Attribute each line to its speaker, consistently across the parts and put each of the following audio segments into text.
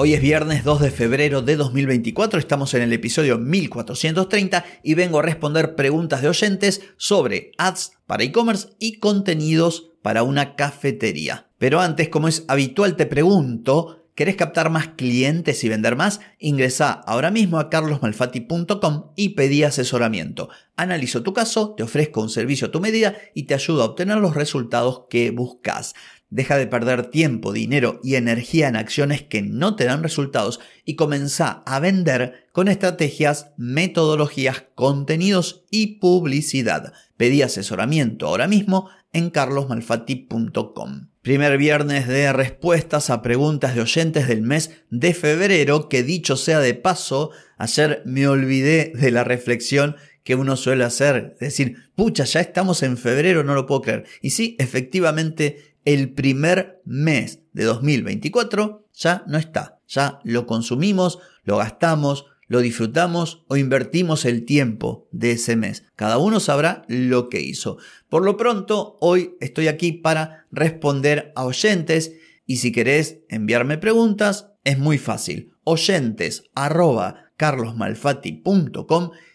Speaker 1: Hoy es viernes 2 de febrero de 2024, estamos en el episodio 1430 y vengo a responder preguntas de oyentes sobre ads para e-commerce y contenidos para una cafetería. Pero antes, como es habitual, te pregunto, ¿querés captar más clientes y vender más? Ingresa ahora mismo a carlosmalfati.com y pedí asesoramiento. Analizo tu caso, te ofrezco un servicio a tu medida y te ayudo a obtener los resultados que buscas. Deja de perder tiempo, dinero y energía en acciones que no te dan resultados y comienza a vender con estrategias, metodologías, contenidos y publicidad. Pedí asesoramiento ahora mismo en carlosmalfatti.com. Primer viernes de respuestas a preguntas de oyentes del mes de febrero, que dicho sea de paso, ayer me olvidé de la reflexión que uno suele hacer, decir, pucha, ya estamos en febrero, no lo puedo creer. Y sí, efectivamente el primer mes de 2024 ya no está. Ya lo consumimos, lo gastamos, lo disfrutamos o invertimos el tiempo de ese mes. Cada uno sabrá lo que hizo. Por lo pronto, hoy estoy aquí para responder a oyentes y si querés enviarme preguntas, es muy fácil. Oyentes arroba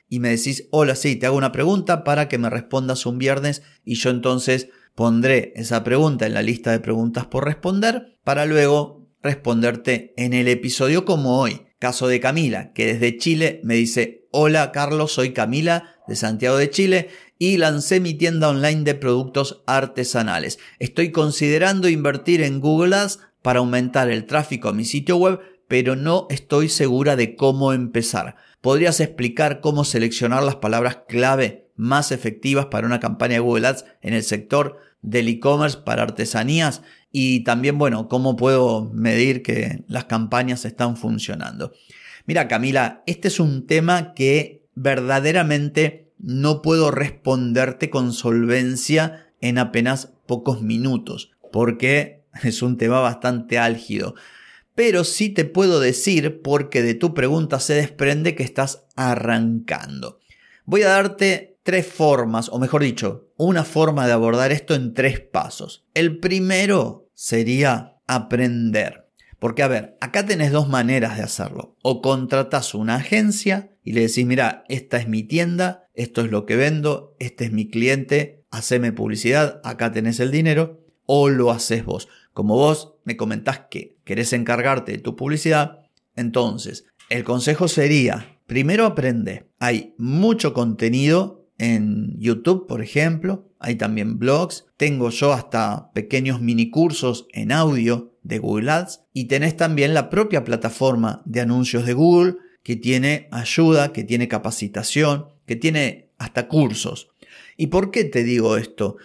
Speaker 1: y me decís, hola, sí, te hago una pregunta para que me respondas un viernes y yo entonces Pondré esa pregunta en la lista de preguntas por responder para luego responderte en el episodio como hoy. Caso de Camila, que desde Chile me dice, hola Carlos, soy Camila de Santiago de Chile y lancé mi tienda online de productos artesanales. Estoy considerando invertir en Google Ads para aumentar el tráfico a mi sitio web, pero no estoy segura de cómo empezar. ¿Podrías explicar cómo seleccionar las palabras clave más efectivas para una campaña de Google Ads en el sector del e-commerce para artesanías y también, bueno, cómo puedo medir que las campañas están funcionando. Mira, Camila, este es un tema que verdaderamente no puedo responderte con solvencia en apenas pocos minutos, porque es un tema bastante álgido. Pero sí te puedo decir, porque de tu pregunta se desprende que estás arrancando. Voy a darte tres formas, o mejor dicho, una forma de abordar esto en tres pasos. El primero sería aprender. Porque a ver, acá tenés dos maneras de hacerlo. O contratas una agencia y le decís, mira, esta es mi tienda, esto es lo que vendo, este es mi cliente, haceme publicidad, acá tenés el dinero. O lo haces vos. Como vos me comentás que querés encargarte de tu publicidad, entonces el consejo sería, primero aprende. Hay mucho contenido en YouTube, por ejemplo. Hay también blogs. Tengo yo hasta pequeños mini cursos en audio de Google Ads. Y tenés también la propia plataforma de anuncios de Google que tiene ayuda, que tiene capacitación, que tiene hasta cursos. ¿Y por qué te digo esto?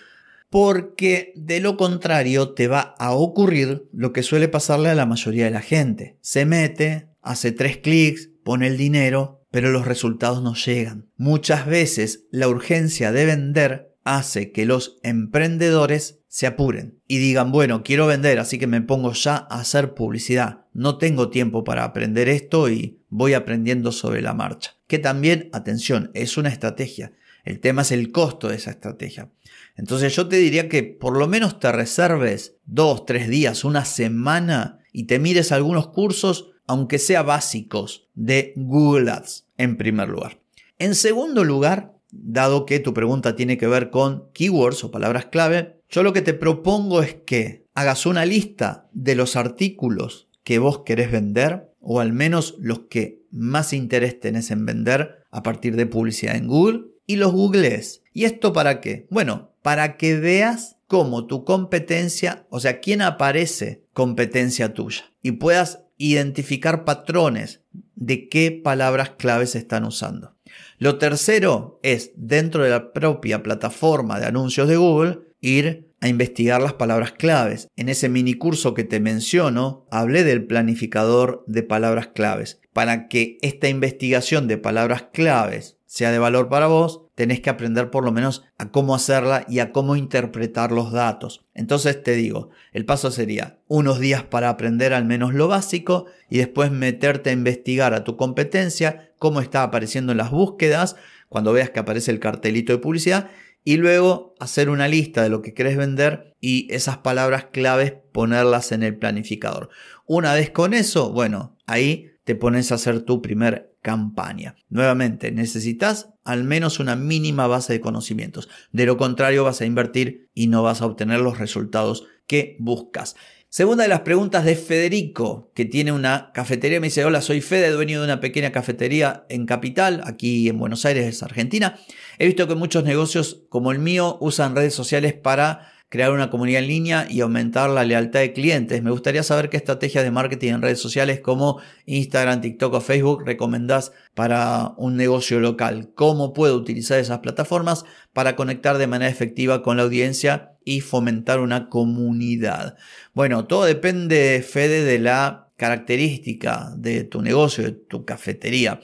Speaker 1: Porque de lo contrario te va a ocurrir lo que suele pasarle a la mayoría de la gente. Se mete, hace tres clics, pone el dinero pero los resultados no llegan. Muchas veces la urgencia de vender hace que los emprendedores se apuren y digan, bueno, quiero vender, así que me pongo ya a hacer publicidad. No tengo tiempo para aprender esto y voy aprendiendo sobre la marcha. Que también, atención, es una estrategia. El tema es el costo de esa estrategia. Entonces yo te diría que por lo menos te reserves dos, tres días, una semana y te mires algunos cursos aunque sea básicos, de Google Ads en primer lugar. En segundo lugar, dado que tu pregunta tiene que ver con keywords o palabras clave, yo lo que te propongo es que hagas una lista de los artículos que vos querés vender, o al menos los que más interés tenés en vender a partir de publicidad en Google, y los googlees. ¿Y esto para qué? Bueno, para que veas cómo tu competencia, o sea, quién aparece competencia tuya, y puedas identificar patrones de qué palabras claves se están usando. Lo tercero es, dentro de la propia plataforma de anuncios de Google, ir a investigar las palabras claves. En ese mini curso que te menciono, hablé del planificador de palabras claves. Para que esta investigación de palabras claves sea de valor para vos, tenés que aprender por lo menos a cómo hacerla y a cómo interpretar los datos. Entonces te digo, el paso sería unos días para aprender al menos lo básico y después meterte a investigar a tu competencia, cómo está apareciendo en las búsquedas, cuando veas que aparece el cartelito de publicidad y luego hacer una lista de lo que querés vender y esas palabras claves ponerlas en el planificador. Una vez con eso, bueno, ahí te pones a hacer tu primer campaña. Nuevamente, necesitas al menos una mínima base de conocimientos. De lo contrario, vas a invertir y no vas a obtener los resultados que buscas. Segunda de las preguntas de Federico, que tiene una cafetería. Me dice, hola, soy Fede, dueño de una pequeña cafetería en Capital, aquí en Buenos Aires, Argentina. He visto que muchos negocios como el mío usan redes sociales para crear una comunidad en línea y aumentar la lealtad de clientes. Me gustaría saber qué estrategias de marketing en redes sociales como Instagram, TikTok o Facebook recomendás para un negocio local. ¿Cómo puedo utilizar esas plataformas para conectar de manera efectiva con la audiencia y fomentar una comunidad? Bueno, todo depende, Fede, de la característica de tu negocio, de tu cafetería.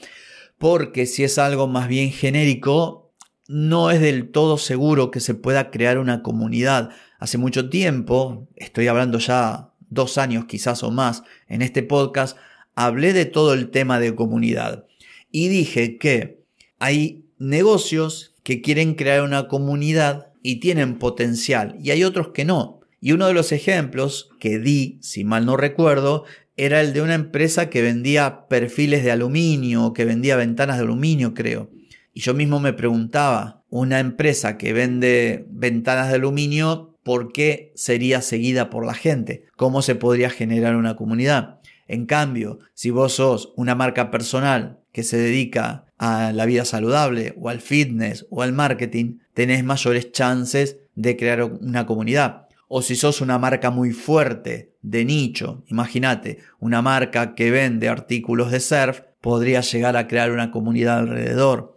Speaker 1: Porque si es algo más bien genérico, no es del todo seguro que se pueda crear una comunidad. Hace mucho tiempo, estoy hablando ya dos años quizás o más en este podcast, hablé de todo el tema de comunidad y dije que hay negocios que quieren crear una comunidad y tienen potencial y hay otros que no. Y uno de los ejemplos que di, si mal no recuerdo, era el de una empresa que vendía perfiles de aluminio, que vendía ventanas de aluminio, creo. Y yo mismo me preguntaba, una empresa que vende ventanas de aluminio, ¿por qué sería seguida por la gente? ¿Cómo se podría generar una comunidad? En cambio, si vos sos una marca personal que se dedica a la vida saludable o al fitness o al marketing, tenés mayores chances de crear una comunidad. O si sos una marca muy fuerte de nicho, imagínate, una marca que vende artículos de surf, podría llegar a crear una comunidad alrededor.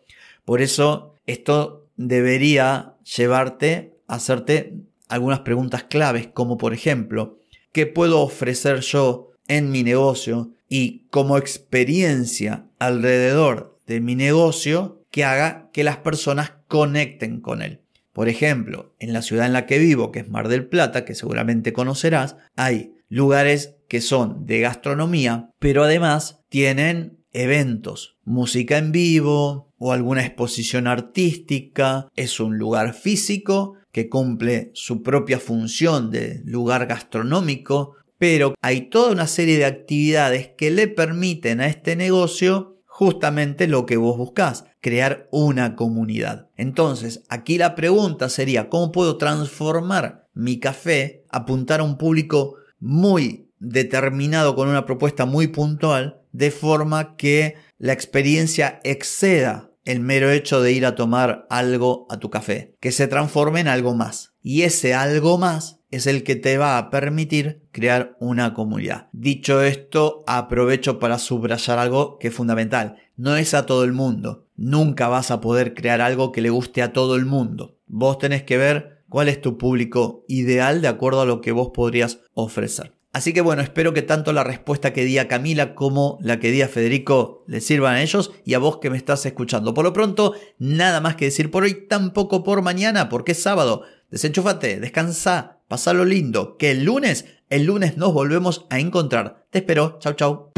Speaker 1: Por eso esto debería llevarte a hacerte algunas preguntas claves, como por ejemplo, ¿qué puedo ofrecer yo en mi negocio y como experiencia alrededor de mi negocio que haga que las personas conecten con él? Por ejemplo, en la ciudad en la que vivo, que es Mar del Plata, que seguramente conocerás, hay lugares que son de gastronomía, pero además tienen eventos, música en vivo, o alguna exposición artística, es un lugar físico que cumple su propia función de lugar gastronómico, pero hay toda una serie de actividades que le permiten a este negocio justamente lo que vos buscás, crear una comunidad. Entonces, aquí la pregunta sería, ¿cómo puedo transformar mi café, apuntar a un público muy determinado con una propuesta muy puntual, de forma que la experiencia exceda el mero hecho de ir a tomar algo a tu café, que se transforme en algo más. Y ese algo más es el que te va a permitir crear una comunidad. Dicho esto, aprovecho para subrayar algo que es fundamental. No es a todo el mundo. Nunca vas a poder crear algo que le guste a todo el mundo. Vos tenés que ver cuál es tu público ideal de acuerdo a lo que vos podrías ofrecer. Así que bueno, espero que tanto la respuesta que di a Camila como la que di a Federico les sirvan a ellos y a vos que me estás escuchando. Por lo pronto, nada más que decir por hoy, tampoco por mañana, porque es sábado. Desenchúfate, descansa, pasalo lindo, que el lunes, el lunes nos volvemos a encontrar. Te espero, chau chau.